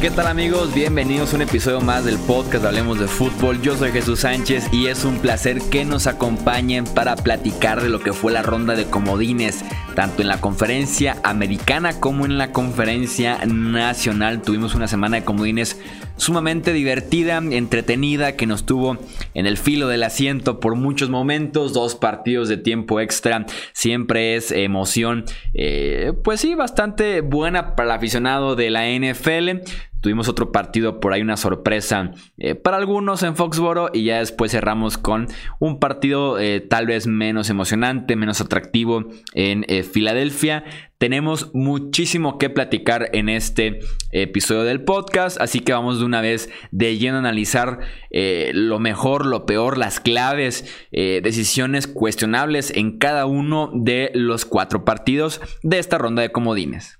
¿Qué tal amigos? Bienvenidos a un episodio más del podcast Hablemos de Fútbol. Yo soy Jesús Sánchez y es un placer que nos acompañen para platicar de lo que fue la ronda de comodines, tanto en la conferencia americana como en la conferencia nacional. Tuvimos una semana de comodines sumamente divertida, entretenida, que nos tuvo en el filo del asiento por muchos momentos, dos partidos de tiempo extra, siempre es emoción, eh, pues sí, bastante buena para el aficionado de la NFL. Tuvimos otro partido por ahí, una sorpresa eh, para algunos en Foxboro y ya después cerramos con un partido eh, tal vez menos emocionante, menos atractivo en eh, Filadelfia. Tenemos muchísimo que platicar en este episodio del podcast, así que vamos de una vez de lleno a analizar lo mejor, lo peor, las claves, decisiones cuestionables en cada uno de los cuatro partidos de esta ronda de comodines.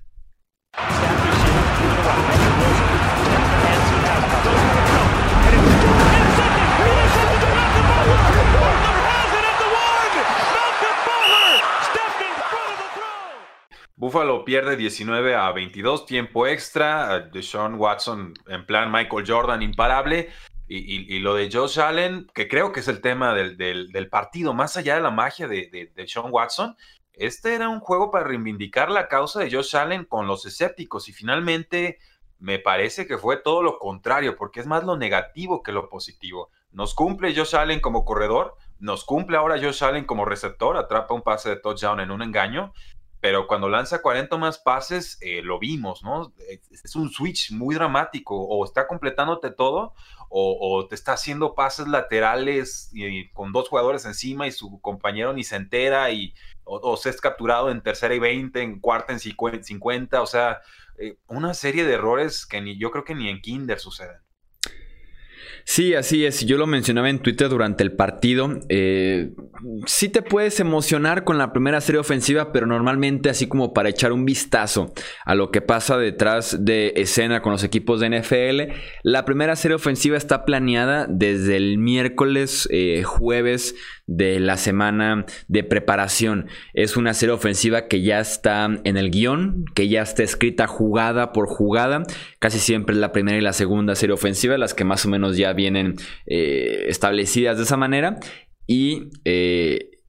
Buffalo pierde 19 a 22, tiempo extra. De Sean Watson en plan Michael Jordan imparable. Y, lo de Josh Allen, que creo que es el tema del, partido, más allá de la magia de, de, Sean Watson, este era un juego para reivindicar la causa de Josh Allen con los escépticos. Y finalmente me parece que fue todo lo contrario, porque es más lo negativo que lo positivo. Nos cumple Josh Allen como corredor, nos cumple ahora Josh Allen como receptor, atrapa un pase de touchdown en un engaño pero cuando lanza 40 más pases, eh, lo vimos, ¿no? Es un switch muy dramático, o está completándote todo, o, te está haciendo pases laterales y, con dos jugadores encima y su compañero ni se entera, y, o, se es capturado en tercera y 20, en cuarta en 50, o sea, eh, una serie de errores que ni, yo creo que ni en Kinder suceden. Sí, así es. Yo lo mencionaba en Twitter durante el partido. Eh, sí te puedes emocionar con la primera serie ofensiva, pero normalmente así como para echar un vistazo a lo que pasa detrás de escena con los equipos de NFL, la primera serie ofensiva está planeada desde el miércoles, eh, jueves de la semana de preparación. Es una serie ofensiva que ya está en el guion, que ya está escrita jugada por jugada. Casi siempre la primera y la segunda serie ofensiva, las que más o menos ya vienen eh, establecidas de esa manera. Y eh,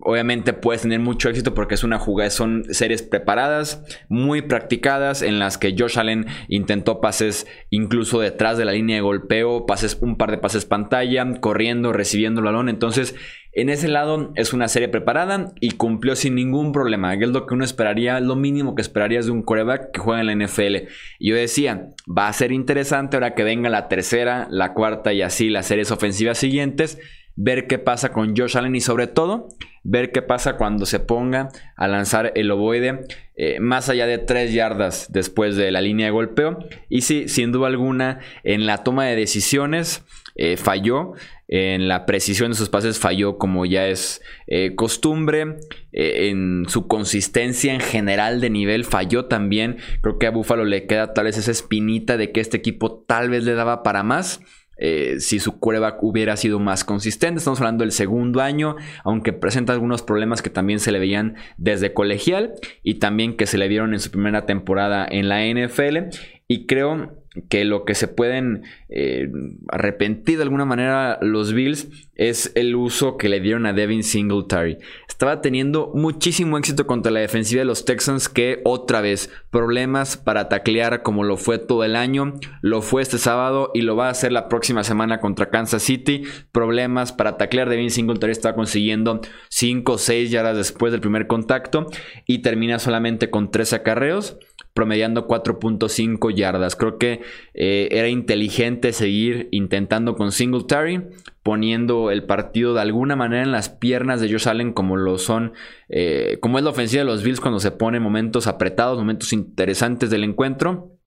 obviamente puedes tener mucho éxito porque es una jugada, son series preparadas, muy practicadas, en las que Josh Allen intentó pases incluso detrás de la línea de golpeo, pases, un par de pases pantalla, corriendo, recibiendo el balón. Entonces, en ese lado es una serie preparada y cumplió sin ningún problema. Es lo que uno esperaría, lo mínimo que esperarías de un coreback que juega en la NFL. Yo decía, va a ser interesante ahora que venga la tercera, la cuarta y así las series ofensivas siguientes ver qué pasa con Josh Allen y sobre todo ver qué pasa cuando se ponga a lanzar el ovoide eh, más allá de 3 yardas después de la línea de golpeo. Y sí, sin duda alguna, en la toma de decisiones eh, falló. En la precisión de sus pases falló como ya es eh, costumbre. en su consistencia en general de nivel falló también. Creo que a Buffalo le queda tal vez esa espinita de que este equipo tal vez le daba para más. Eh, si su quarterback hubiera sido más consistente. Estamos hablando del segundo año, aunque presenta algunos problemas que también se le veían desde colegial y también que se le vieron en su primera temporada en la NFL. Y creo que lo que se pueden eh, arrepentir de alguna manera los Bills es el uso que le dieron a Devin Singletary. Estaba teniendo muchísimo éxito contra la defensiva de los Texans que otra vez problemas para taclear como lo fue todo el año, lo fue este sábado y lo va a hacer la próxima semana contra Kansas City. Problemas para taclear. Devin Singletary está consiguiendo 5 o 6 yardas después del primer contacto y termina solamente con 13 acarreos promediando 4.5 yardas. Creo que eh, era inteligente seguir intentando con Singletary, poniendo el partido de alguna manera en las piernas de Josh Allen como lo son, eh, como es la ofensiva de los Bills cuando se pone momentos apretados, momentos interesantes del encuentro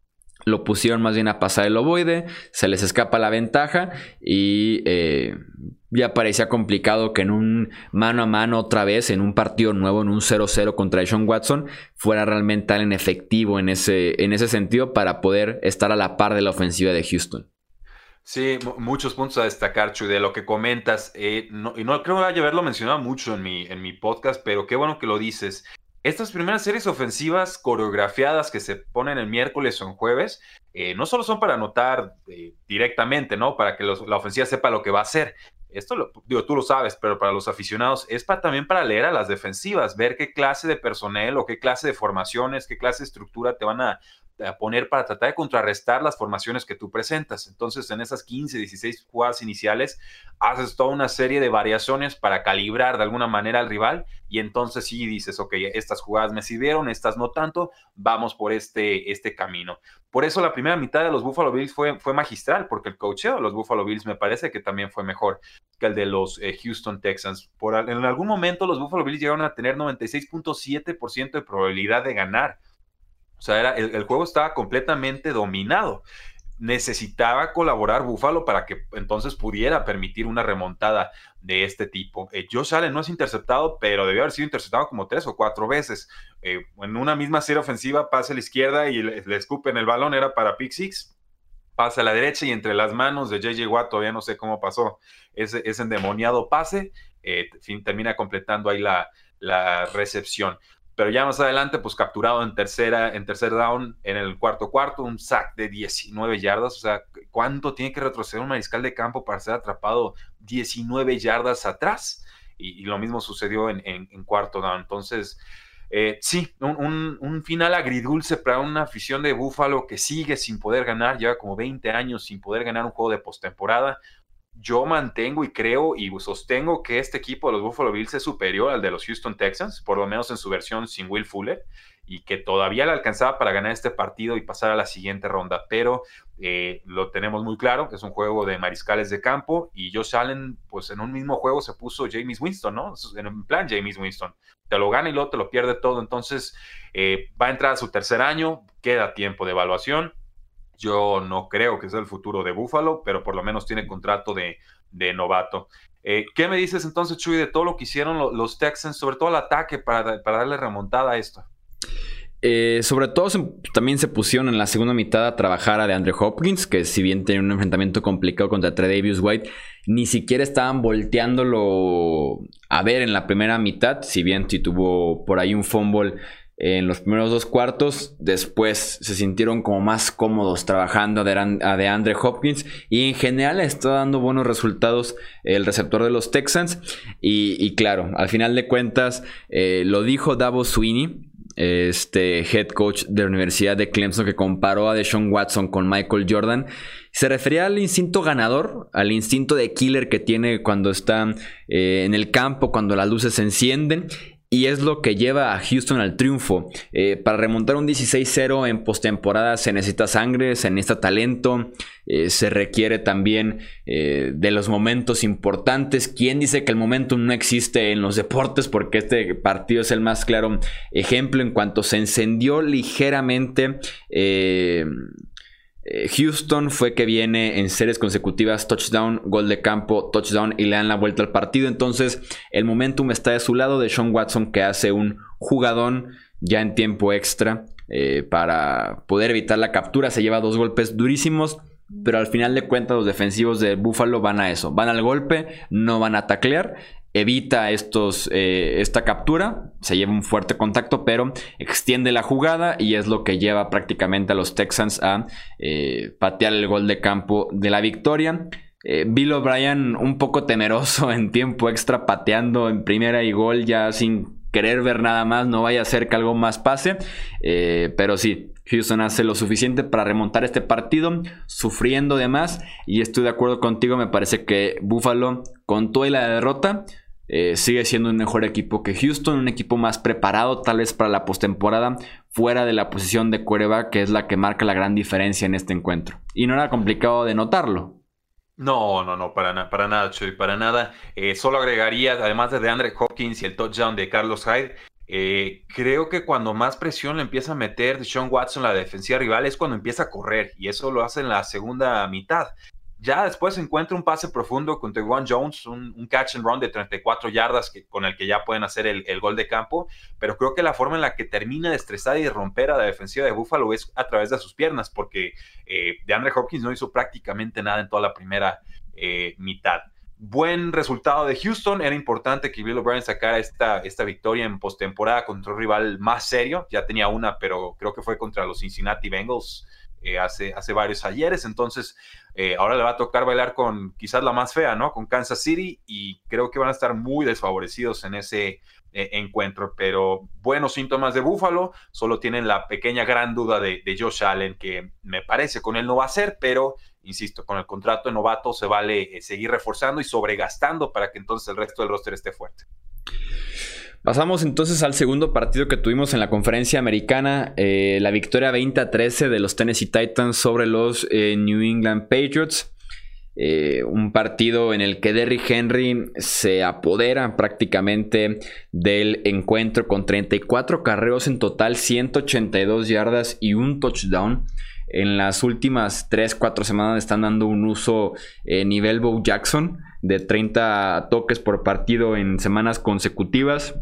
lo pusieron más bien a pasar el ovoide, se les escapa la ventaja y eh, ya parecía complicado que en un mano a mano otra vez, en un partido nuevo, en un 0-0 contra Sean Watson, fuera realmente tan efectivo en ese, en ese sentido para poder estar a la par de la ofensiva de Houston. Sí, muchos puntos a destacar, Chuy, de lo que comentas. Eh, y no creo que haberlo mencionado mucho en mi, en mi podcast, pero qué bueno que lo dices. Estas primeras series ofensivas coreografiadas que se ponen el miércoles o en jueves, eh, no solo son para anotar eh, directamente, ¿no? Para que la ofensiva sepa lo que va a hacer. Esto, lo, digo, tú lo sabes, pero para los aficionados es para, también para leer a las defensivas, ver qué clase de personal o qué clase de formaciones, qué clase de estructura te van a a poner para tratar de contrarrestar las formaciones que tú presentas. Entonces, en esas 15, 16 jugadas iniciales, haces toda una serie de variaciones para calibrar de alguna manera al rival y entonces sí dices, ok, estas jugadas me sirvieron, estas no tanto, vamos por este, este camino. Por eso la primera mitad de los Buffalo Bills fue, fue magistral, porque el coacheo de los Buffalo Bills me parece que también fue mejor que el de los eh, Houston Texans. Por, en algún momento los Buffalo Bills llegaron a tener 96.7% de probabilidad de ganar o sea, era, el, juego estaba completamente dominado. Necesitaba colaborar Buffalo para que entonces pudiera permitir una remontada de este tipo. Eh, Josh Allen no es interceptado, pero debió haber sido interceptado como tres o cuatro veces. Eh, en una misma serie ofensiva, pasa a la izquierda y le, le escupen el balón, era para pick six pasa a la derecha y entre las manos de JJ Watt, todavía no sé cómo pasó ese, ese endemoniado pase, eh, termina completando ahí la recepción pero ya más adelante, pues capturado en tercera, en tercer down, en el cuarto cuarto, un sack de 19 yardas. O sea, ¿cuánto tiene que retroceder un mariscal de campo para ser atrapado 19 yardas atrás? Y, lo mismo sucedió en, cuarto down. Entonces, eh, sí, un, un, final agridulce para una afición de Búfalo que sigue sin poder ganar, lleva como 20 años sin poder ganar un juego de postemporada yo mantengo y creo y sostengo que este equipo de los Buffalo Bills es superior al de los Houston Texans, por lo menos en su versión sin Will Fuller, y que todavía le alcanzaba para ganar este partido y pasar a la siguiente ronda. Pero eh, lo tenemos muy claro, es un juego de mariscales de campo y Josh Allen, pues en un mismo juego se puso James Winston, ¿no? En plan James Winston. Te lo gana y luego te lo pierde todo. Entonces eh, va a entrar a su tercer año, queda tiempo de evaluación yo no creo que sea el futuro de Buffalo, pero por lo menos tiene contrato de, novato. Eh, ¿Qué me dices entonces, Chuy, de todo lo que hicieron los Texans, sobre todo el ataque para, darle remontada a esto? Eh, sobre todo también se pusieron en la segunda mitad a trabajar a DeAndre Hopkins, que si bien tenía un enfrentamiento complicado contra Trey Davis White, ni siquiera estaban volteándolo a ver en la primera mitad, si bien si tuvo por ahí un fumble en los primeros dos cuartos. Después se sintieron como más cómodos trabajando a DeAndre Hopkins. Y en general está dando buenos resultados el receptor de los Texans. Y, claro, al final de cuentas, eh, lo dijo Davos Sweeney. Este head coach de la Universidad de Clemson que comparó a Deshaun Watson con Michael Jordan. Se refería al instinto ganador, al instinto de killer que tiene cuando está eh, en el campo, cuando las luces se encienden y es lo que lleva a Houston al triunfo. Eh, para remontar un 16-0 en postemporada se necesita sangre, se necesita talento, eh, se requiere también eh, de los momentos importantes. ¿Quién dice que el momento no existe en los deportes? Porque este partido es el más claro ejemplo en cuanto se encendió ligeramente. Eh, Houston fue que viene en series consecutivas, touchdown, gol de campo, touchdown y le dan la vuelta al partido. Entonces el momentum está de su lado de Sean Watson que hace un jugadón ya en tiempo extra eh, para poder evitar la captura. Se lleva dos golpes durísimos. Pero al final de cuentas los defensivos de Buffalo van a eso. Van al golpe, no van a taclear evita estos, eh, esta captura, se lleva un fuerte contacto, pero extiende la jugada y es lo que lleva prácticamente a los Texans a eh, patear el gol de campo de la victoria. Eh, Bill O'Brien un poco temeroso en tiempo extra pateando en primera y gol ya sin querer ver nada más, no vaya a ser que algo más pase, pero sí, Houston hace lo suficiente para remontar este partido, sufriendo de más. Y estoy de acuerdo contigo, me parece que Buffalo, con toda la derrota, eh, sigue siendo un mejor equipo que Houston, un equipo más preparado tal vez para la postemporada, fuera de la posición de Cuerva, que es la que marca la gran diferencia en este encuentro. Y no era complicado de notarlo. No, no, no, para, para nada, Chuy, para nada. Eh, solo agregaría, además de Andre Hopkins y el touchdown de Carlos Hyde, eh, creo que cuando más presión le empieza a meter Sean Watson la defensiva rival es cuando empieza a correr y eso lo hace en la segunda mitad. Ya después encuentra un pase profundo con Tewan Jones, un, catch and run de 34 yardas que, con el que ya pueden hacer el, gol de campo, pero creo que la forma en la que termina de estresar y de romper a la defensiva de Buffalo es a través de sus piernas, porque eh, DeAndre Hopkins no hizo prácticamente nada en toda la primera eh, mitad. buen resultado de Houston. Era importante que Bill O'Brien sacara esta, esta victoria en postemporada contra un rival más serio. Ya tenía una, pero creo que fue contra los Cincinnati Bengals eh, hace, hace varios ayeres. Entonces, eh, ahora le va a tocar bailar con quizás la más fea, ¿no? Con Kansas City y creo que van a estar muy desfavorecidos en ese eh, encuentro. Pero buenos síntomas de Buffalo. Solo tienen la pequeña gran duda de, de Josh Allen, que me parece con él no va a ser, pero insisto, con el contrato de novato se vale seguir reforzando y sobregastando para que entonces el resto del roster esté fuerte. Pasamos entonces al segundo partido que tuvimos en la conferencia americana, eh, la victoria 20 a 13 de los Tennessee Titans sobre los eh, New England Patriots. Eh, un partido en el que Derrick Henry se apodera prácticamente del encuentro con 34 carreros en total, 182 yardas y un touchdown. En las últimas 3-4 semanas están dando un uso nivel Bo Jackson de 30 toques por partido en semanas consecutivas.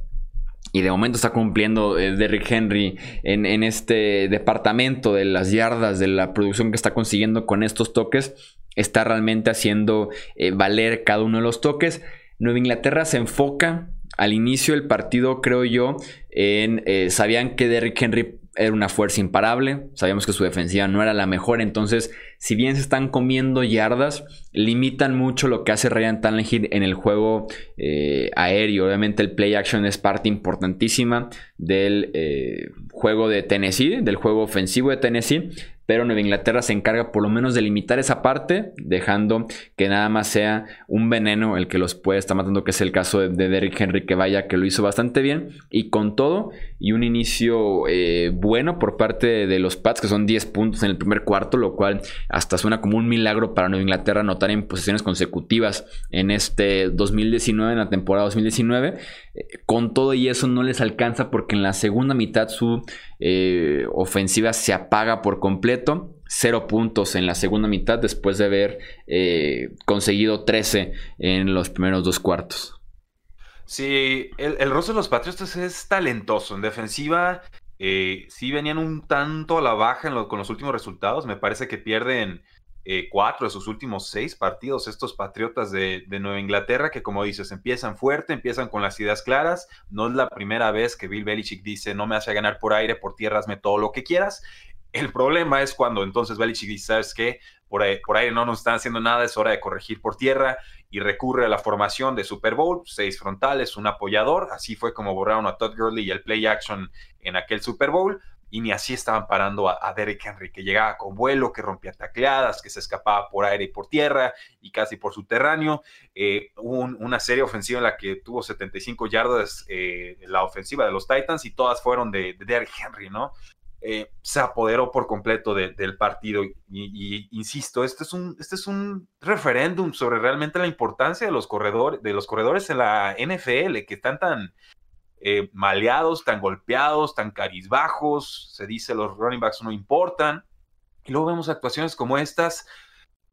Y de momento está cumpliendo eh, Derrick Henry en, este departamento de las yardas, de la producción que está consiguiendo con estos toques. Está realmente haciendo eh, valer cada uno de los toques. Nueva Inglaterra se enfoca al inicio del partido, creo yo, en... Eh, sabían que Derrick Henry era una fuerza imparable. Sabíamos que su defensiva no era la mejor. Entonces, si bien se están comiendo yardas, limitan mucho lo que hace Ryan Tannehill en el juego eh, aéreo. Obviamente, el play action es parte importantísima del eh, juego de Tennessee, del juego ofensivo de Tennessee pero Nueva Inglaterra se encarga por lo menos de limitar esa parte, dejando que nada más sea un veneno el que los puede estar matando, que es el caso de, Derrick Henry, que vaya, que lo hizo bastante bien, y con todo, y un inicio eh, bueno por parte de los Pats, que son 10 puntos en el primer cuarto, lo cual hasta suena como un milagro para Nueva Inglaterra anotar en posiciones consecutivas en este 2019, en la temporada 2019. Con todo y eso no les alcanza porque en la segunda mitad su eh, ofensiva se apaga por completo. Cero puntos en la segunda mitad después de haber eh, conseguido 13 en los primeros dos cuartos. Sí, el, el rostro de los Patriotas es talentoso. En defensiva, eh, sí venían un tanto a la baja con los últimos resultados. Me parece que pierden cuatro de sus últimos seis partidos estos Patriotas de, de, Nueva Inglaterra, que como dices, empiezan fuerte, empiezan con las ideas claras. No es la primera vez que Bill Belichick dice, no me hace ganar por aire, por tierra, hazme todo lo que quieras. El problema es cuando entonces Belichick dice, ¿sabes qué? Por, por aire no nos están haciendo nada, es hora de corregir por tierra y recurre a la formación de Super Bowl, seis frontales, un apoyador, así fue como borraron a Todd Gurley y el play action en aquel Super Bowl, y ni así estaban parando a, Derek Henry, que llegaba con vuelo, que rompía tacleadas, que se escapaba por aire y por tierra y casi por subterráneo. Eh, hubo una serie ofensiva en la que tuvo 75 yardas eh, la ofensiva de los Titans y todas fueron de, de Derrick Henry, ¿no? Eh, se apoderó por completo del partido. Y, insisto, este es, un, este es un referéndum sobre realmente la importancia de los, corredores, de los corredores en la NFL, que están tan eh, maleados, tan golpeados, tan carizbajos. Se dice los running backs no importan. Y luego vemos actuaciones como estas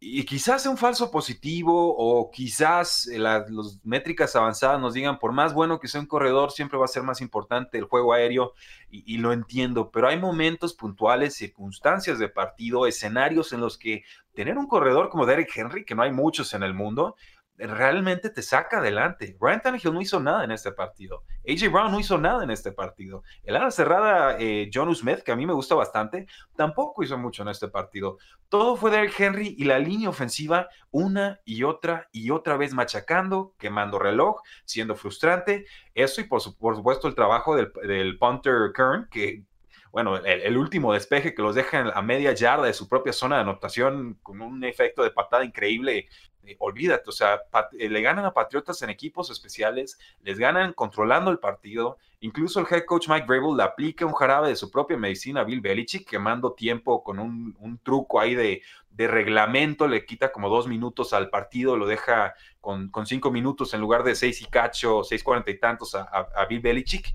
y quizás sea un falso positivo o quizás eh, las métricas avanzadas nos digan, por más bueno que sea un corredor, siempre va a ser más importante el juego aéreo y, y, lo entiendo, pero hay momentos puntuales, circunstancias de partido, escenarios en los que tener un corredor como Derek Henry, que no hay muchos en el mundo, realmente te saca adelante. Ryan Tannehill no hizo nada en este partido. AJ Brown no hizo nada en este partido. El ala cerrada, eh, John Smith, que a mí me gusta bastante, tampoco hizo mucho en este partido. Todo fue Derrick Henry y la línea ofensiva una y otra y otra vez machacando, quemando reloj, siendo frustrante. Eso y por, supuesto el trabajo del, punter Kern, que bueno, el, último despeje que los deja a media yarda de su propia zona de anotación con un efecto de patada increíble eh, olvídate, o sea, eh, le ganan a Patriotas en equipos especiales, les ganan controlando el partido, incluso el head coach Mike Vrabel le aplica un jarabe de su propia medicina a Bill Belichick, quemando tiempo con un, truco ahí de, reglamento, le quita como dos minutos al partido, lo deja con, cinco minutos en lugar de seis y cacho, seis cuarenta y tantos a Bill Belichick.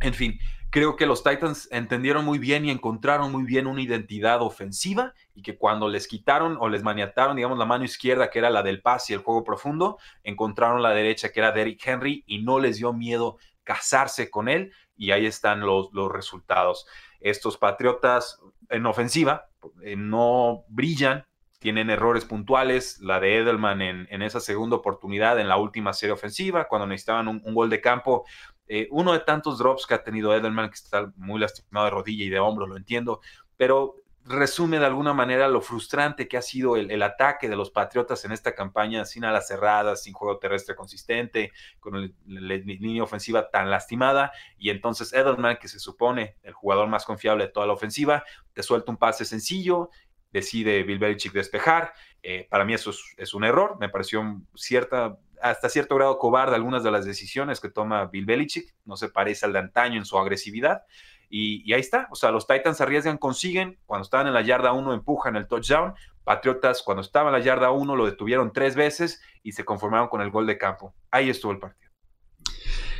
En fin, Creo que los Titans entendieron muy bien y encontraron muy bien una identidad ofensiva y que cuando les quitaron o les maniataron, digamos, la mano izquierda, que era la del pase y el juego profundo, encontraron la derecha, que era Derrick Henry, y no les dio miedo casarse con él, y ahí están los, los resultados. Estos Patriotas en ofensiva eh, no brillan, tienen errores puntuales, la de Edelman en, esa segunda oportunidad en la última serie ofensiva, cuando necesitaban un, gol de campo. Eh, uno de tantos drops que ha tenido Edelman, que está muy lastimado de rodilla y de hombro, lo entiendo, pero resume de alguna manera lo frustrante que ha sido el, ataque de los Patriotas en esta campaña, sin alas cerradas, sin juego terrestre consistente, con la línea ofensiva tan lastimada. Y entonces Edelman, que se supone el jugador más confiable de toda la ofensiva, te suelta un pase sencillo decide Bill Belichick despejar. Eh, para mí eso es, un error. Me pareció cierta, hasta cierto grado cobarde algunas de las decisiones que toma Bill Belichick. No se parece al de antaño en su agresividad. Y, ahí está. O sea, los Titans arriesgan, consiguen. Cuando estaban en la yarda 1 empujan el touchdown. Patriotas, cuando estaban en la yarda 1, lo detuvieron tres veces y se conformaron con el gol de campo. Ahí estuvo el partido.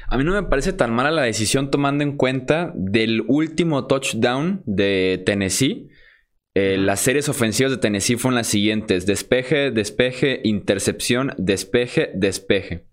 A mí no me parece tan mala la decisión tomando en cuenta del último touchdown de Tennessee eh, las series ofensivas de Tennessee fueron las siguientes: despeje, despeje, intercepción, despeje, despeje.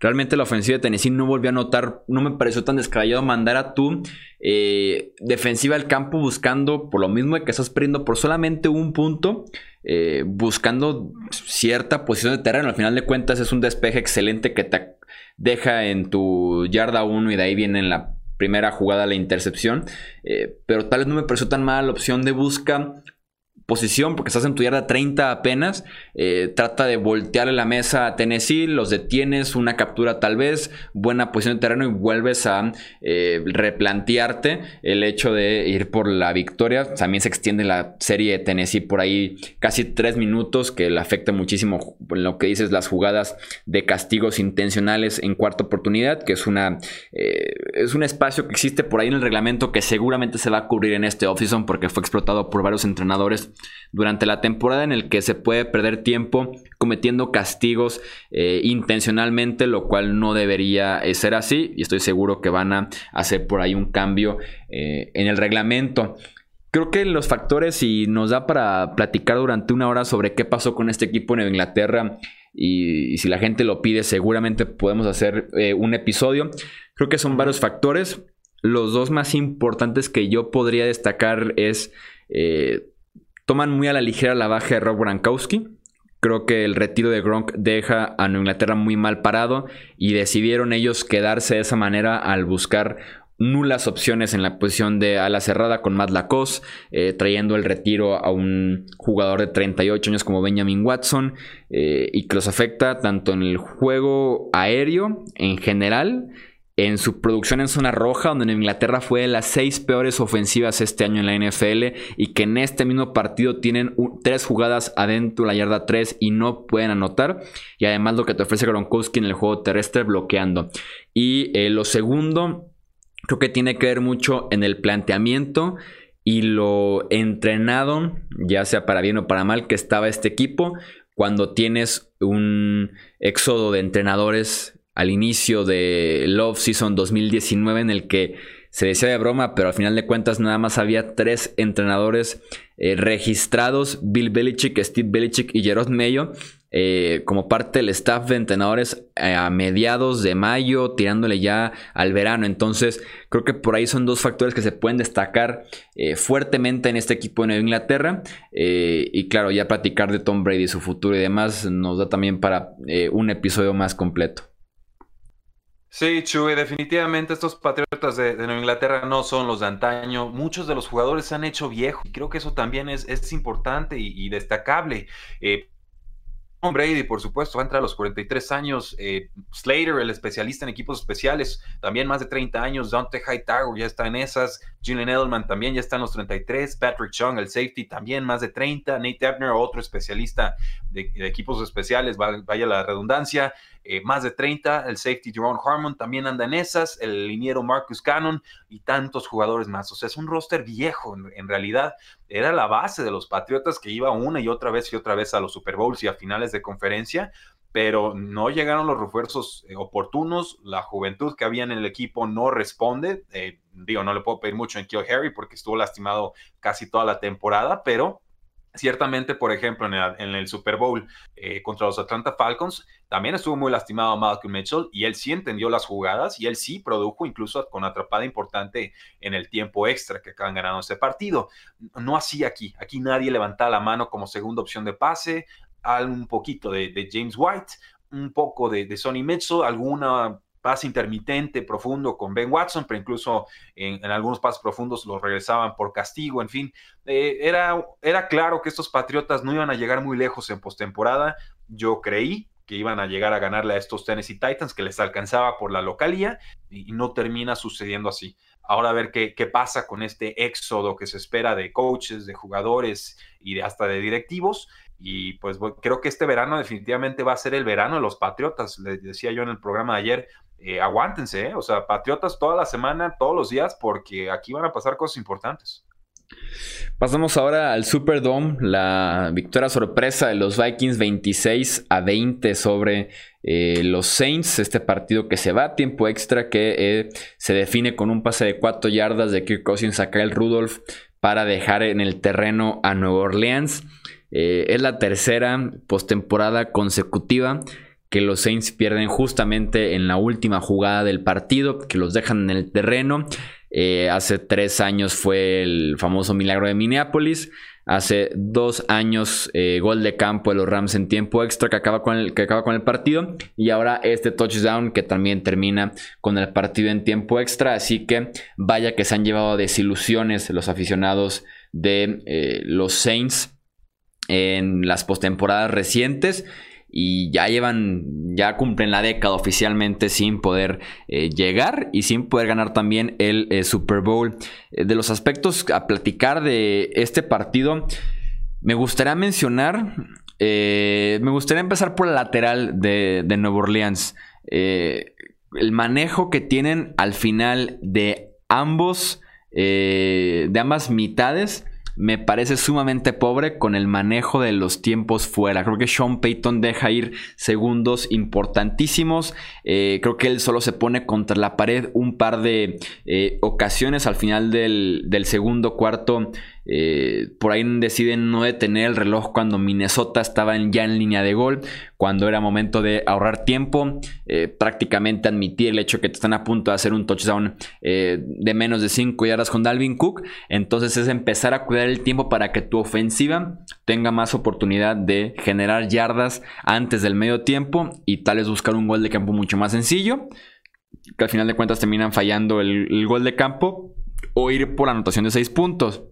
Realmente la ofensiva de Tennessee no volvió a notar, no me pareció tan descabellado mandar a tu eh, defensiva al campo buscando, por lo mismo de que estás perdiendo por solamente un punto, eh, buscando cierta posición de terreno. Al final de cuentas es un despeje excelente que te deja en tu yarda 1 y de ahí viene en la primera jugada la intercepción. Eh, pero tal vez no me pareció tan mala la opción de busca posición, porque estás en tu yarda 30 apenas, eh, trata de voltearle la mesa a Tennessee, los detienes, una captura tal vez, buena posición de terreno y vuelves a eh, replantearte el hecho de ir por la victoria. También se extiende la serie de Tennessee por ahí casi tres minutos, que le afecta muchísimo en lo que dices las jugadas de castigos intencionales en cuarta oportunidad, que es una eh, es un espacio que existe por ahí en el reglamento que seguramente se va a cubrir en este offseason porque fue explotado por varios entrenadores durante la temporada en el que se puede perder tiempo cometiendo castigos eh, intencionalmente, lo cual no debería eh, ser así y estoy seguro que van a hacer por ahí un cambio eh, en el reglamento. Creo que los factores, y nos da para platicar durante una hora sobre qué pasó con este equipo en Inglaterra, y, si la gente lo pide, seguramente podemos hacer un episodio. Creo que son varios factores. Los dos más importantes que yo podría destacar es Toman muy a la ligera la baja de Rob Gronkowski. Creo que el retiro de Gronk deja a Nueva Inglaterra muy mal parado y decidieron ellos quedarse de esa manera al buscar nulas opciones en la posición de ala cerrada con Matt Lacoste, eh, trayendo el retiro a un jugador de 38 años como Benjamin Watson eh, y que los afecta tanto en el juego aéreo en general en su producción en zona roja, donde en Inglaterra fue de las seis peores ofensivas este año en la NFL y que en este mismo partido tienen tres jugadas adentro de la yarda 3 y no pueden anotar. Y además lo que te ofrece Gronkowski en el juego terrestre bloqueando. Y eh, lo segundo, creo que tiene que ver mucho en el planteamiento y lo entrenado, ya sea para bien o para mal, que estaba este equipo cuando tienes un éxodo de entrenadores al inicio de Love Season 2019 en el que se decía de broma, pero al final de cuentas nada más había tres entrenadores eh, registrados, Bill Belichick, Steve Belichick y Gerard Mayo, eh, como parte del staff de entrenadores eh, a mediados de mayo, tirándole ya al verano. Entonces, creo que por ahí son dos factores que se pueden destacar fuertemente en este equipo de Nueva Inglaterra. y claro, ya platicar de Tom Brady, su futuro y demás, nos da también para un episodio más completo. Sí, Chuy, definitivamente estos Patriotas de, Nueva Inglaterra no son los de antaño. Muchos de los jugadores se han hecho viejos y creo que eso también es, es importante y, destacable. Eh, Tom Brady, por supuesto, va a los 43 años. Eh, Slater, el especialista en equipos especiales, también más de 30 años. Dante Hightower ya está en esas. Julian Edelman también ya está en los 33. Patrick Chung, el safety, también más de 30. Nate Ebner, otro especialista de, equipos especiales, vaya la redundancia. Eh, más de 30, el safety Jerome Harmon también anda en esas, el liniero Marcus Cannon y tantos jugadores más. O sea, es un roster viejo en, realidad. Era la base de los Patriotas que iba una y otra vez y otra vez a los Super Bowls y a finales de conferencia, pero no llegaron los refuerzos eh, oportunos. La juventud que había en el equipo no responde. Eh, digo, no le puedo pedir mucho en Kill Harry porque estuvo lastimado casi toda la temporada, pero Ciertamente, por ejemplo, en el, Super Bowl eh, contra los Atlanta Falcons, también estuvo muy lastimado Malcolm Mitchell y él sí entendió las jugadas y él sí produjo incluso con atrapada importante en el tiempo extra que acaban ganando ese partido. No así aquí. Aquí nadie levantaba la mano como segunda opción de pase, un poquito de, James White, un poco de, de Sonny Mitchell, alguna pase intermitente, profundo con Ben Watson, pero incluso en, algunos pases profundos los regresaban por castigo, en fin, eh, era, era claro que estos Patriotas no iban a llegar muy lejos en postemporada, yo creí que iban a llegar a ganarle a estos Tennessee Titans, que les alcanzaba por la localía, y, no termina sucediendo así. Ahora a ver qué, qué, pasa con este éxodo que se espera de coaches, de jugadores y de, hasta de directivos. Y pues creo que este verano definitivamente va a ser el verano de los Patriotas. Les decía yo en el programa de ayer, eh, aguántense, ¿eh? o sea, Patriotas toda la semana, todos los días, porque aquí van a pasar cosas importantes. Pasamos ahora al Superdome, la victoria sorpresa de los Vikings 26 a 20 sobre eh, los Saints, este partido que se va a tiempo extra, que se define con un pase de 4 yardas de Kirk Cousins a Kyle Rudolph para dejar en el terreno a Nueva Orleans. es la tercera postemporada consecutiva que los Saints pierden justamente en la última jugada del partido, que los dejan en el terreno. Eh, hace tres años fue el famoso milagro de Minneapolis. Hace dos años, eh, gol de campo de los Rams en tiempo extra que acaba, con el, que acaba con el partido. Y ahora este touchdown que también termina con el partido en tiempo extra. Así que vaya que se han llevado desilusiones los aficionados de eh, los Saints en las postemporadas recientes y ya llevan, ya cumplen la década oficialmente sin poder eh, llegar y sin poder ganar también el eh, Super Bowl. Eh, de los aspectos a platicar de este partido, me gustaría mencionar, me gustaría empezar por el lateral de, de Nueva Orleans. el manejo que tienen al final de ambos, de ambas mitades me parece sumamente pobre con el manejo de los tiempos fuera. Creo que Sean Payton deja ir segundos importantísimos. Eh, creo que él solo se pone contra la pared un par de eh, ocasiones al final del, del segundo cuarto. Eh, por ahí deciden no detener el reloj cuando Minnesota estaba ya en línea de gol, cuando era momento de ahorrar tiempo, eh, prácticamente admitir el hecho que están a punto de hacer un touchdown eh, de menos de 5 yardas con Dalvin Cook. Entonces es empezar a cuidar el tiempo para que tu ofensiva tenga más oportunidad de generar yardas antes del medio tiempo y tal vez buscar un gol de campo mucho más sencillo. Que al final de cuentas terminan fallando el, el gol de campo o ir por la anotación de 6 puntos.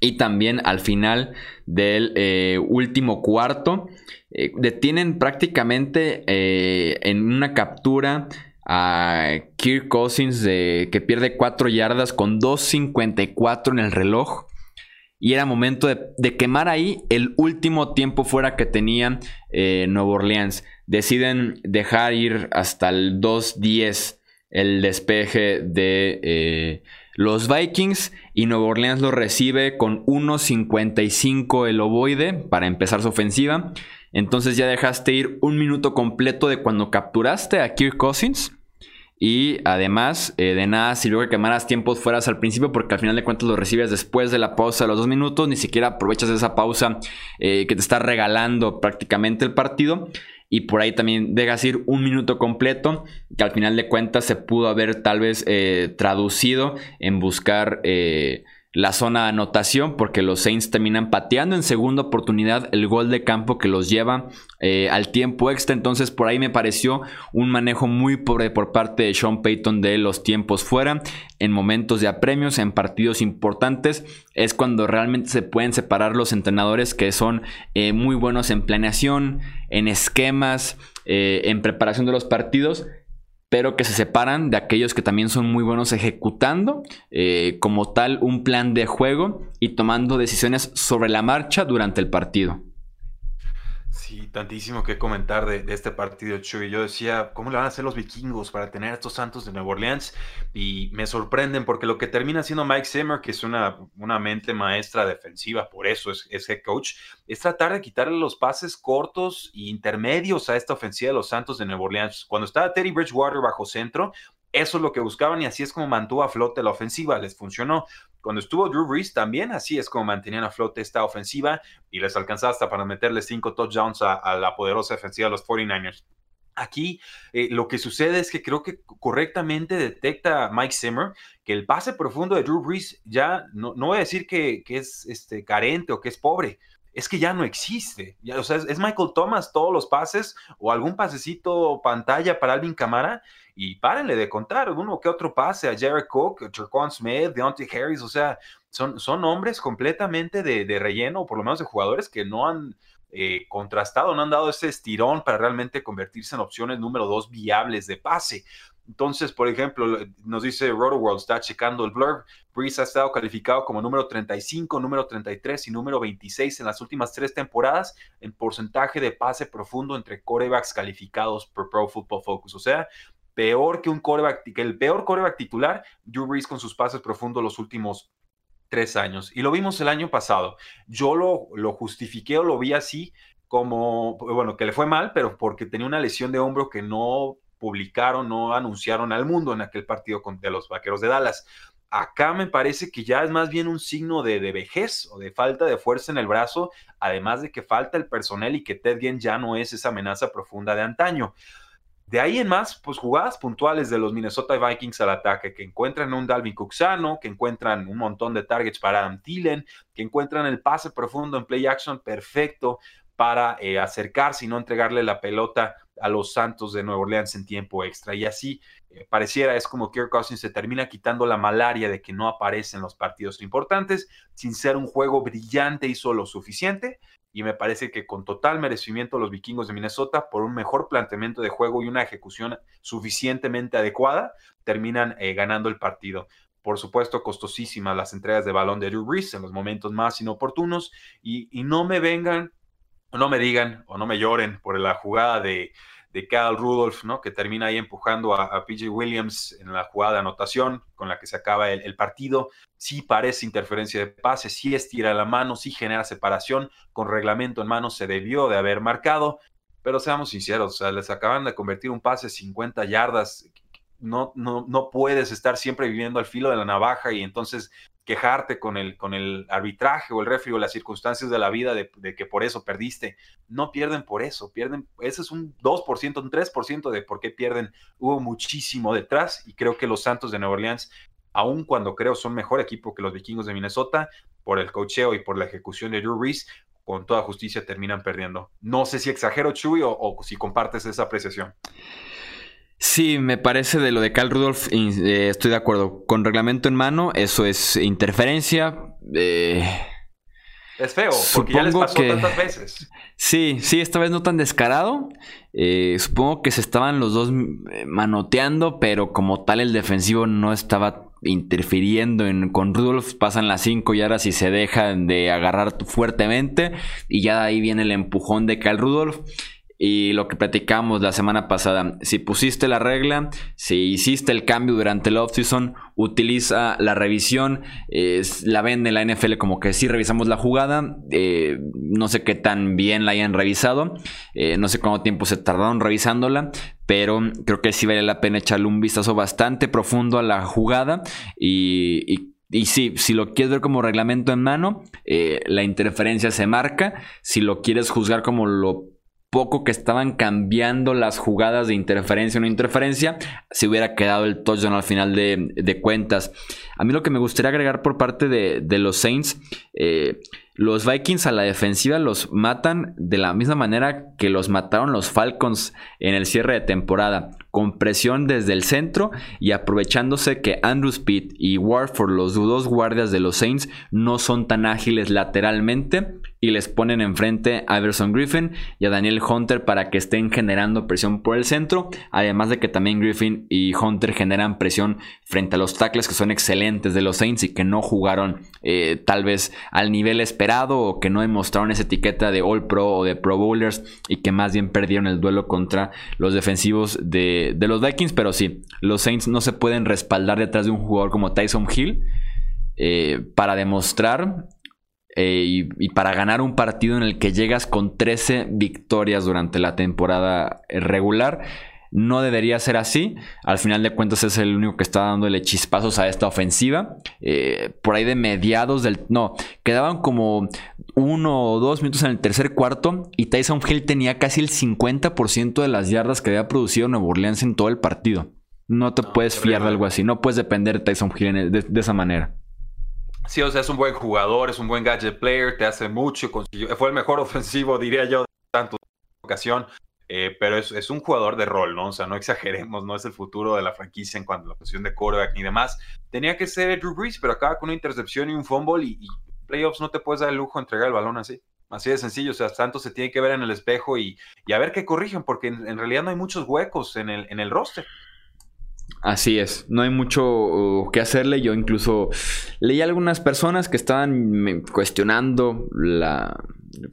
Y también al final del eh, último cuarto, eh, detienen prácticamente eh, en una captura a Kirk Cousins de, que pierde 4 yardas con 2.54 en el reloj. Y era momento de, quemar ahí el último tiempo fuera que tenía Nueva Orleans. Deciden dejar ir hasta el 2.10 el despeje de los Vikings y Nueva Orleans lo recibe con 1.55 el ovoide para empezar su ofensiva. Entonces ya dejaste ir un minuto completo de cuando capturaste a Kirk Cousins. Y además, eh, de nada sirvió que quemaras tiempos fueras al principio, porque al final de cuentas lo recibes después de la pausa de los dos minutos. Ni siquiera aprovechas esa pausa eh, que te está regalando prácticamente el partido y por ahí también dejas ir un minuto completo que al final de cuentas se pudo haber tal vez eh, traducido en buscar eh, la zona de anotación porque los Saints terminan pateando en segunda oportunidad el gol de campo que los lleva eh, al tiempo extra. Entonces por ahí me pareció un manejo muy pobre por parte de Sean Payton de los tiempos fuera. En momentos de apremios, en partidos importantes, es cuando realmente se pueden separar los entrenadores que son eh, muy buenos en planeación, en esquemas, eh, en preparación de los partidos pero que se separan de aquellos que también son muy buenos ejecutando eh, como tal un plan de juego y tomando decisiones sobre la marcha durante el partido. Sí, tantísimo que comentar de, este partido, Chuy. Yo decía, ¿cómo le van a hacer los vikingos para tener a estos Santos de Nueva Orleans? Y me sorprenden porque lo que termina siendo Mike Zimmer, que es una, una mente maestra defensiva, por eso es, es head coach, es tratar de quitarle los pases cortos e intermedios a esta ofensiva de los Santos de Nueva Orleans. Cuando estaba Teddy Bridgewater bajo centro, Eso es lo que buscaban y así es como mantuvo a flote la ofensiva, les funcionó. Cuando estuvo Drew Brees también así es como mantenían a flote esta ofensiva y les alcanzaba hasta para meterle cinco touchdowns a, la poderosa ofensiva de los 49ers. Aquí eh, lo que sucede es que creo que correctamente detecta Mike Zimmer que el pase profundo de Drew Brees ya no, no voy a decir que, que es este, carente o que es pobre, es que ya no existe. O sea, es, Michael Thomas todos los pases o algún pasecito pantalla para Alvin Camara y párenle de contar uno que otro pase a Jared Cook, a Smith, Deontay Harris, o sea, son, son hombres completamente de, de relleno, por lo menos de jugadores que no han eh, contrastado, no han dado ese estirón para realmente convertirse en opciones número dos viables de pase. Entonces, por ejemplo, nos dice World está checando el blurb. Breeze ha estado calificado como número 35, número 33 y número 26 en las últimas tres temporadas en porcentaje de pase profundo entre corebacks calificados por Pro Football Focus. O sea, peor que un coreback, que el peor coreback titular, Drew Brees con sus pases profundos los últimos tres años. Y lo vimos el año pasado. Yo lo, lo justifiqué o lo vi así como, bueno, que le fue mal, pero porque tenía una lesión de hombro que no publicaron, no anunciaron al mundo en aquel partido de los Vaqueros de Dallas. Acá me parece que ya es más bien un signo de, de, vejez o de falta de fuerza en el brazo, además de que falta el personal y que Ted Ginn ya no es esa amenaza profunda de antaño. De ahí en más, pues jugadas puntuales de los Minnesota Vikings al ataque, que encuentran un Dalvin Cook que encuentran un montón de targets para Adam Thielen, que encuentran el pase profundo en play action perfecto para eh, acercarse y no entregarle la pelota a los Santos de Nueva Orleans en tiempo extra. Y así eh, pareciera es como Kirk Cousins se termina quitando la malaria de que no aparece en los partidos importantes, sin ser un juego brillante hizo lo suficiente y me parece que con total merecimiento los vikingos de Minnesota, por un mejor planteamiento de juego y una ejecución suficientemente adecuada, terminan eh, ganando el partido. Por supuesto, costosísimas las entregas de balón de Drew Brees en los momentos más inoportunos y, y no me vengan, no me digan o no me lloren por la jugada de de Rudolph, ¿no? Que termina ahí empujando a, PJ Williams en la jugada de anotación con la que se acaba el, partido. Sí parece interferencia de pase, sí estira la mano, sí genera separación. Con reglamento en mano se debió de haber marcado. Pero seamos sinceros, o sea, les acaban de convertir un pase 50 yardas. No, no, no puedes estar siempre viviendo al filo de la navaja y entonces quejarte con el, con el arbitraje o el refri o las circunstancias de la vida de, que por eso perdiste. No pierden por eso, pierden, ese es un 2%, un 3% de por qué pierden. Hubo muchísimo detrás y creo que los Santos de Nueva Orleans, aun cuando creo son mejor equipo que los vikingos de Minnesota, por el cocheo y por la ejecución de Drew Reese, con toda justicia terminan perdiendo. No sé si exagero, Chuy, o si compartes esa apreciación. Sí, me parece de lo de Cal Rudolph, eh, estoy de acuerdo. Con reglamento en mano, eso es interferencia. Eh, es feo, porque ya les pasó tantas veces. Sí, sí, esta vez no tan descarado. Eh, supongo que se estaban los dos manoteando, pero como tal el defensivo no estaba interfiriendo en, con Rudolph. Pasan las 5 y ahora si se dejan de agarrar fuertemente. Y ya de ahí viene el empujón de Cal Rudolph. Y lo que platicamos la semana pasada, si pusiste la regla, si hiciste el cambio durante el offseason, utiliza la revisión, la vende la NFL como que sí revisamos la jugada, eh, no sé qué tan bien la hayan revisado, eh, no sé cuánto tiempo se tardaron revisándola, pero creo que sí vale la pena echarle un vistazo bastante profundo a la jugada y, y sí, si lo quieres ver como reglamento en mano, eh, la interferencia se marca. Si lo quieres juzgar como lo poco que estaban cambiando las jugadas de interferencia o no interferencia, se hubiera quedado el touchdown al final de, cuentas. A mí lo que me gustaría agregar por parte de, los Saints, eh, los Vikings a la defensiva los matan de la misma manera que los mataron los Falcons en el cierre de temporada con presión desde el centro y aprovechándose que Andrew Speed y Warford, los dos guardias de los Saints, no son tan ágiles lateralmente y les ponen enfrente a Everson Griffin y a Daniel Hunter para que estén generando presión por el centro, además de que también Griffin y Hunter generan presión frente a los tackles que son excelentes de los Saints y que no jugaron eh, tal vez al nivel esperado o que no demostraron esa etiqueta de All Pro o de Pro Bowlers y que más bien perdieron el duelo contra los defensivos de de, los Vikings, pero sí, los Saints no se pueden respaldar detrás de un jugador como Tyson Hill eh, para demostrar eh, y, para ganar un partido en el que llegas con 13 victorias durante la temporada regular. No debería ser así. Al final de cuentas es el único que está dándole chispazos a esta ofensiva. Eh, por ahí de mediados del... No, quedaban como uno o dos minutos en el tercer cuarto y Tyson Hill tenía casi el 50% de las yardas que había producido Nuevo Orleans en todo el partido. No te puedes fiar de algo así. No puedes depender de Tyson Hill de, esa manera. Sí, o sea, es un buen jugador, es un buen gadget player, te hace mucho. Fue el mejor ofensivo, diría yo, de tanto ocasión. Eh, pero es, un jugador de rol, ¿no? O sea, no exageremos, no es el futuro de la franquicia en cuanto a la posición de quarterback ni demás. Tenía que ser Drew Brees, pero acaba con una intercepción y un fumble y, playoffs no te puedes dar el lujo de entregar el balón así. Así de sencillo, o sea, tanto se tiene que ver en el espejo y, a ver qué corrigen, porque en, realidad no hay muchos huecos en el, en el roster. Así es, no hay mucho uh, que hacerle. Yo incluso leí algunas personas que estaban cuestionando la,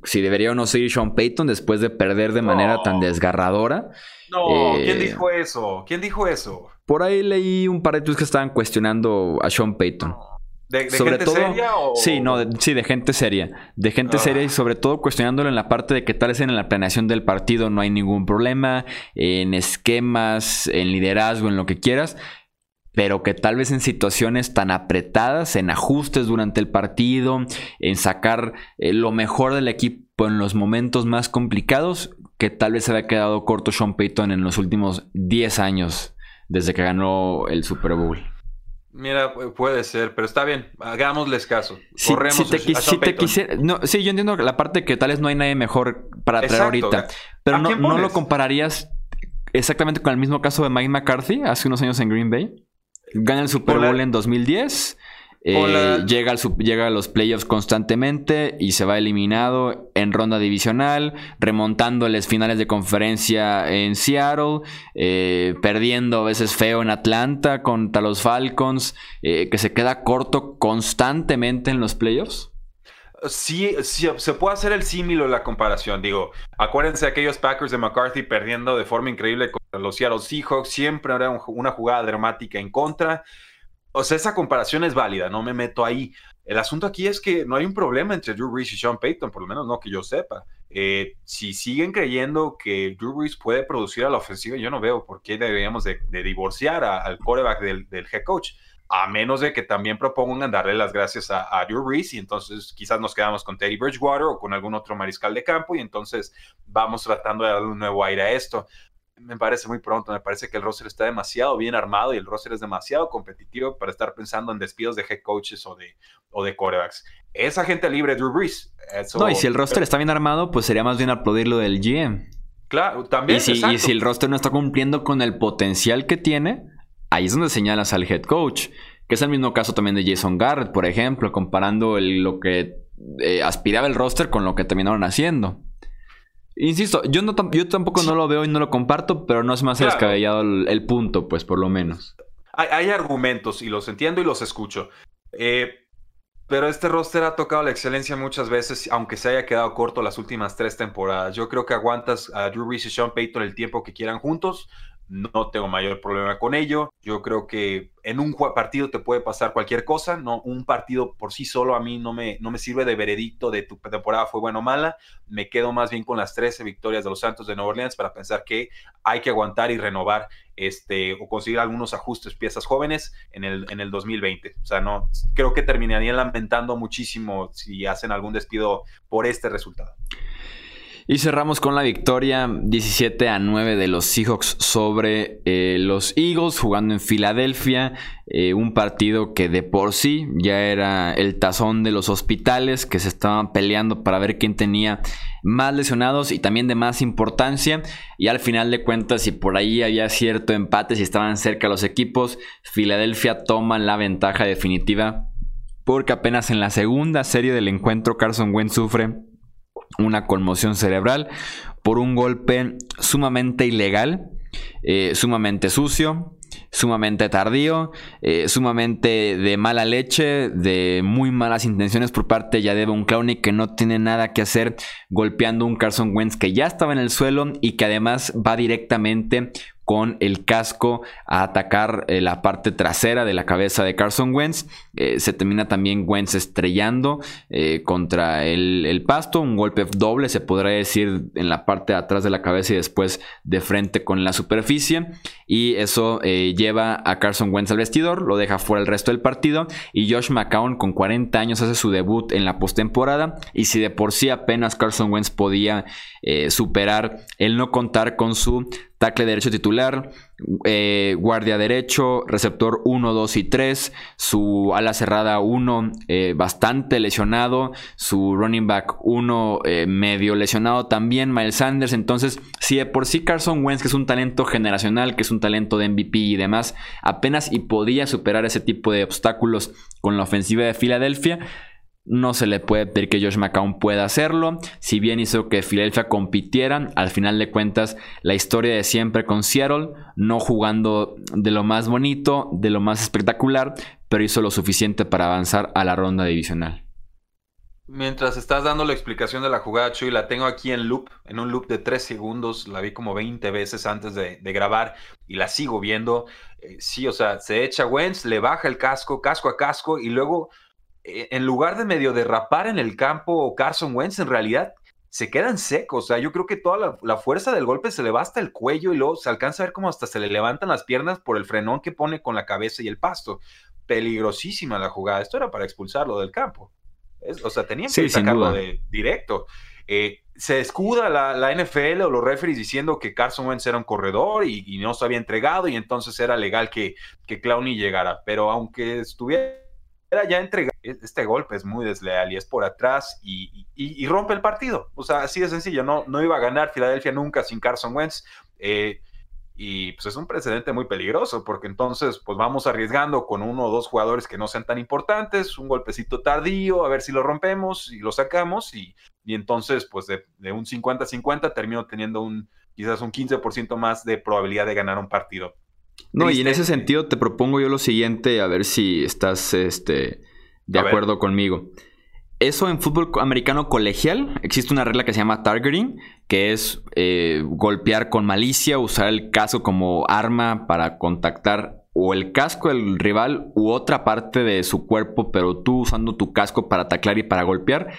si debería o no seguir Sean Payton después de perder de manera tan desgarradora. No, ¿quién eh, dijo eso? ¿Quién dijo eso? Por ahí leí un par de tweets que estaban cuestionando a Sean Payton. ¿De, gente seria o...? Sí, no, de, sí, de gente seria. De gente seria y ah. sobre todo cuestionándolo en la parte de que tal vez en la planeación del partido no hay ningún problema, en esquemas, en liderazgo, en lo que quieras, pero que tal vez en situaciones tan apretadas, en ajustes durante el partido, en sacar eh, lo mejor del equipo en los momentos más complicados, que tal vez se había quedado corto Sean Payton en los últimos 10 años desde que ganó el Super Bowl. Mira, puede ser, pero está bien, hagámosles caso. Si, Corremos te, quisiera, no, sí, yo entiendo la parte que tal vez no hay nadie mejor para traer ahorita, pero no, no lo compararías exactamente con el mismo caso de Mike McCarthy hace unos años en Green Bay. Gana el Super Bowl en 2010. Eh, llega, al, llega a los playoffs constantemente y se va eliminado en ronda divisional, remontándoles finales de conferencia en Seattle, eh, perdiendo a veces feo en Atlanta contra los Falcons, eh, que se queda corto constantemente en los playoffs. Sí, sí, se puede hacer el símil o la comparación. Digo, acuérdense de aquellos Packers de McCarthy perdiendo de forma increíble contra los Seattle Seahawks. Siempre era una jugada dramática en contra. O sea, esa comparación es válida, no me meto ahí. El asunto aquí es que no hay un problema entre Drew Brees y Sean Payton, por lo menos no que yo sepa. Eh, si siguen creyendo que Drew Brees puede producir a la ofensiva, yo no veo por qué deberíamos de, divorciar al del, del head coach a menos de que también propongan darle las gracias a, Drew Brees y entonces quizás nos quedamos con Teddy Bridgewater o con algún otro mariscal de campo y entonces vamos tratando de darle un nuevo aire a esto. Me parece muy pronto, me parece que el roster está demasiado bien armado y el roster es demasiado competitivo para estar pensando en despidos de head coaches o de, o de quarterbacks. Esa gente libre, Drew Brees. no, y si el roster está bien armado, pues sería más bien aplaudir lo del GM. Claro, también. Y y si el roster no está cumpliendo con el potencial que tiene, ahí es donde señalas al head coach. Que es el mismo caso también de Jason Garrett, por ejemplo, comparando lo que eh, aspiraba el roster con lo que terminaron haciendo. Insisto, yo, no, yo tampoco no lo veo y no lo comparto, pero no es más descabellado el, punto, pues por lo menos. Hay, argumentos y los entiendo y los escucho. Eh, pero este roster ha tocado la excelencia muchas veces, aunque se haya quedado corto las últimas tres temporadas. Yo creo que aguantas a Drew Brees y Sean Payton el tiempo que quieran juntos no tengo mayor problema con ello. Yo creo que en un partido te puede pasar cualquier cosa, no un partido por sí solo a mí no me, no me sirve de veredicto de tu temporada fue buena o mala. Me quedo más bien con las 13 victorias de los Santos de Nueva Orleans para pensar que hay que aguantar y renovar este o conseguir algunos ajustes piezas jóvenes en el en el 2020. O sea, no creo que terminarían lamentando muchísimo si hacen algún despido por este resultado. Y cerramos con la victoria 17 a 9 de los Seahawks sobre eh, los Eagles jugando en Filadelfia. Eh, un partido que de por sí ya era el tazón de los hospitales que se estaban peleando para ver quién tenía más lesionados y también de más importancia. Y al final de cuentas, si por ahí había cierto empate, si estaban cerca los equipos, Filadelfia toma la ventaja definitiva. Porque apenas en la segunda serie del encuentro Carson Wentz sufre una conmoción cerebral por un golpe sumamente ilegal, eh, sumamente sucio, sumamente tardío, eh, sumamente de mala leche, de muy malas intenciones por parte de un Clowney que no tiene nada que hacer golpeando un Carson Wentz que ya estaba en el suelo y que además va directamente con el casco a atacar eh, la parte trasera de la cabeza de Carson Wentz. Eh, se termina también Wentz estrellando eh, contra el, el, pasto, un golpe doble se podría decir en la parte de atrás de la cabeza y después de frente con la superficie. Y eso lleva a Carson Wentz al vestidor, lo deja fuera el resto del partido. Y Josh McCown con 40 años hace su debut en la postemporada. Y si de por sí apenas Carson Wentz podía superar el no contar con su tackle derecho titular, eh, guardia derecho, receptor 1, 2 y 3, su ala cerrada 1 eh, bastante lesionado, su running back 1 eh, medio lesionado también, Miles Sanders. Entonces, si de por sí Carson Wentz, que es un talento generacional, que es un talento de MVP y demás, apenas y podía superar ese tipo de obstáculos con la ofensiva de Filadelfia, no se le puede pedir que Josh McCown pueda hacerlo. Si bien hizo que Philadelphia compitiera, al final de cuentas, la historia de siempre con Seattle, no jugando de lo más bonito, de lo más espectacular, pero hizo lo suficiente para avanzar a la ronda divisional. Mientras estás dando la explicación de la jugada, Chuy, la tengo aquí en loop, en un loop de 3 segundos, la vi como 20 veces antes de, grabar y la sigo viendo. Eh, sí, o sea, se echa Wentz, le baja el casco, casco a casco, y luego en lugar de medio derrapar en el campo Carson Wentz, en realidad se quedan secos. O sea, yo creo que toda la, fuerza del golpe se le va hasta el cuello y luego se alcanza a ver cómo hasta se le levantan las piernas por el frenón que pone con la cabeza y el pasto. Peligrosísima la jugada. Esto era para expulsarlo del campo. o sea, tenían que sacarlo de directo. Eh, se escuda la, NFL o los referees diciendo que Carson Wentz era un corredor y, no se había entregado y entonces era legal que, que Clowney llegara. Pero aunque estuviera ya entregado. E-, este golpe es muy desleal y es por atrás y, rompe el partido. O sea, así de sencillo. No, no iba a ganar Filadelfia nunca sin Carson Wentz. Eh, y pues es un precedente muy peligroso porque entonces pues vamos arriesgando con uno o dos jugadores que no sean tan importantes, un golpecito tardío, a ver si lo rompemos y lo sacamos y, entonces pues de, de un 50-50 termino teniendo un quizás un 15% más de probabilidad de ganar un partido. No, y en ese sentido te propongo yo lo siguiente, a ver si estás este, de acuerdo conmigo. Eso en fútbol americano colegial existe una regla que se llama targeting, que es eh, golpear con malicia, usar el casco como arma para contactar o el casco del rival u otra parte de su cuerpo, pero tú usando tu casco para taclar y para golpear.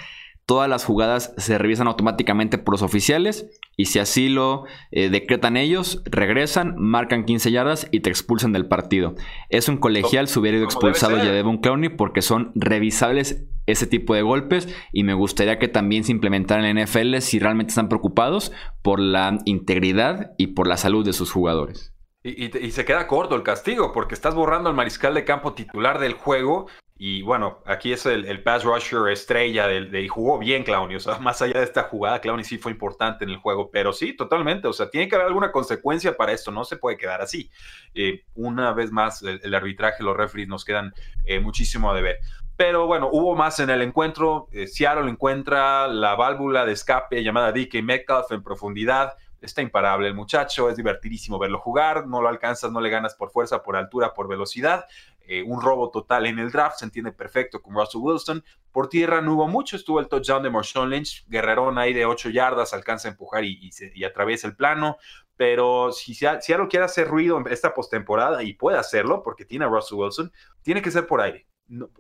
Todas las jugadas se revisan automáticamente por los oficiales y si así lo eh, decretan ellos, regresan, marcan 15 yardas y te expulsan del partido. Es un colegial, se hubiera ido expulsado ya Devon Clowney porque son revisables ese tipo de golpes y me gustaría que también se implementaran en la NFL si realmente están preocupados por la integridad y por la salud de sus jugadores. Y, y, se queda corto el castigo porque estás borrando al mariscal de campo titular del juego y bueno, aquí es el, pass rusher estrella del, de, y jugó bien Clowney. O sea, más allá de esta jugada, Clowney sí fue importante en el juego. Pero sí, totalmente. O sea, tiene que haber alguna consecuencia para esto. No se puede quedar así. Eh, una vez más, el, arbitraje, los referees nos quedan eh, muchísimo a deber. Pero bueno, hubo más en el encuentro. Eh, Seattle encuentra la válvula de escape llamada DK Metcalf en profundidad está imparable el muchacho, es divertidísimo verlo jugar, no lo alcanzas, no le ganas por fuerza, por altura, por velocidad, eh, un robo total en el draft, se entiende perfecto con Russell Wilson. Por tierra no hubo mucho, estuvo el touchdown de Marshawn Lynch, guerrerón ahí de 8 yardas, alcanza a empujar y, atraviesa el plano. Pero si Seattle quiere hacer ruido esta postemporada y puede hacerlo porque tiene a Russell Wilson, tiene que ser por aire.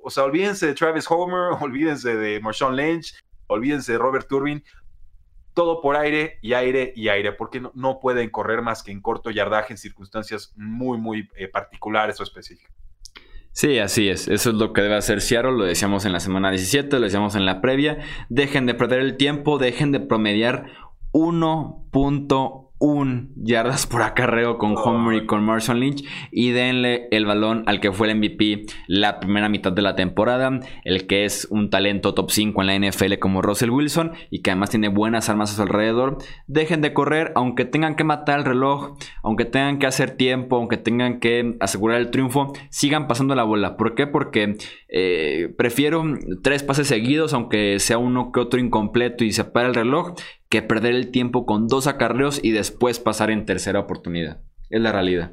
o sea, olvídense de Travis Homer, olvídense de Marshawn Lynch, olvídense de Robert Turbin, todo por aire y aire y aire, porque no, pueden correr más que en corto yardaje en circunstancias muy, muy eh, particulares o específicas. Sí, así es. Eso es lo que debe hacer Seattle. Lo decíamos en la semana 17, lo decíamos en la previa. Dejen de perder el tiempo, dejen de promediar 1.1 un yardas por acarreo con Homer y con Marshall Lynch y denle el balón al que fue el MVP la primera mitad de la temporada, el que es un talento top 5 en la NFL como Russell Wilson y que además tiene buenas armas a su alrededor. Dejen de correr, aunque tengan que matar el reloj, aunque tengan que hacer tiempo, aunque tengan que asegurar el triunfo, sigan pasando la bola. ¿Por qué? Porque eh, prefiero tres pases seguidos, aunque sea uno que otro incompleto y se para el reloj, que perder el tiempo con dos acarreos y después pasar en tercera oportunidad. Es la realidad.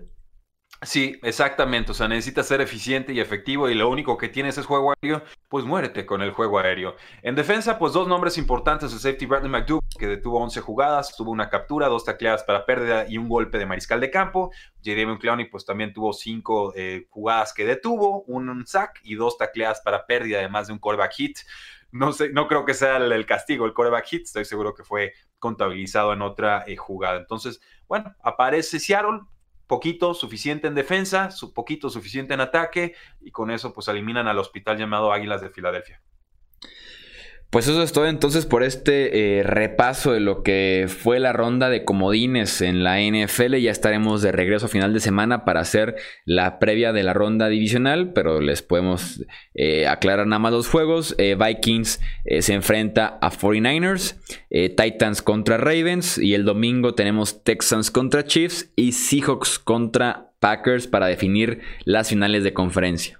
Sí, exactamente. O sea, necesitas ser eficiente y efectivo y lo único que tienes es juego aéreo, pues muérete con el juego aéreo. En defensa, pues dos nombres importantes, el safety Bradley McDougall, que detuvo 11 jugadas, tuvo una captura, dos tacleadas para pérdida y un golpe de mariscal de campo. J.D. Clowney, pues también tuvo cinco eh, jugadas que detuvo, un sack y dos tacleadas para pérdida, además de un callback hit. No, sé, no creo que sea el, castigo, el quarterback hit, estoy seguro que fue contabilizado en otra eh, jugada. Entonces, bueno, aparece Seattle, poquito suficiente en defensa, su poquito suficiente en ataque, y con eso pues eliminan al hospital llamado Águilas de Filadelfia. Pues eso es todo entonces por este eh, repaso de lo que fue la ronda de comodines en la NFL. Ya estaremos de regreso a final de semana para hacer la previa de la ronda divisional, pero les podemos eh, aclarar nada más los juegos. Eh, Vikings se enfrenta a 49ers, Titans contra Ravens y el domingo tenemos Texans contra Chiefs y Seahawks contra Packers para definir las finales de conferencia.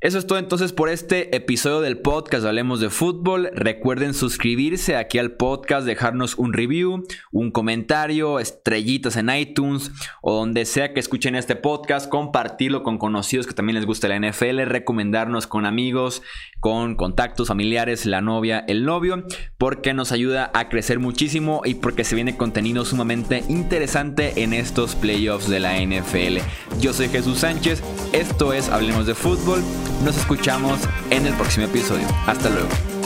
Eso es todo entonces por este episodio del podcast Hablemos de Fútbol. Recuerden suscribirse aquí al podcast, dejarnos un review, un comentario, estrellitas en iTunes o donde sea que escuchen este podcast, compartirlo con conocidos que también les gusta la NFL, recomendarnos con amigos, con contactos familiares, la novia, el novio, porque nos ayuda a crecer muchísimo y porque se viene contenido sumamente interesante en estos playoffs de la NFL. Yo soy Jesús Sánchez, esto es Hablemos de Fútbol. Nos escuchamos en el próximo episodio. Hasta luego.